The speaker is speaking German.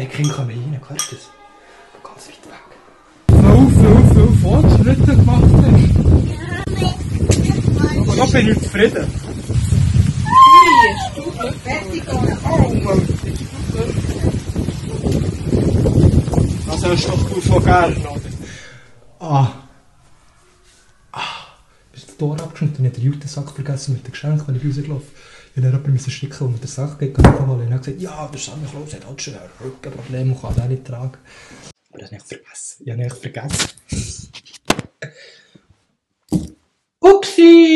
Wir Kinder kommen rein, hört das? Ganz weit weg. Viel, viel, viel Fortschritte gemacht hast. Und da bin ich zufrieden. Das hast doch du so gern, oder? Ah. Tor abgeschnitten? Ich habe den Jutensack vergessen mit den Geschenken, wenn ich rausgelaufen bin. Ich habe jemanden schicken, der mir den Sack geht abholen. Und er hat gesagt, ja, der Sammy Klaus hat halt schon ein Rückenproblem und kann den nicht tragen. Aber das habe vergessen. Ich habe nicht vergessen. Upsi!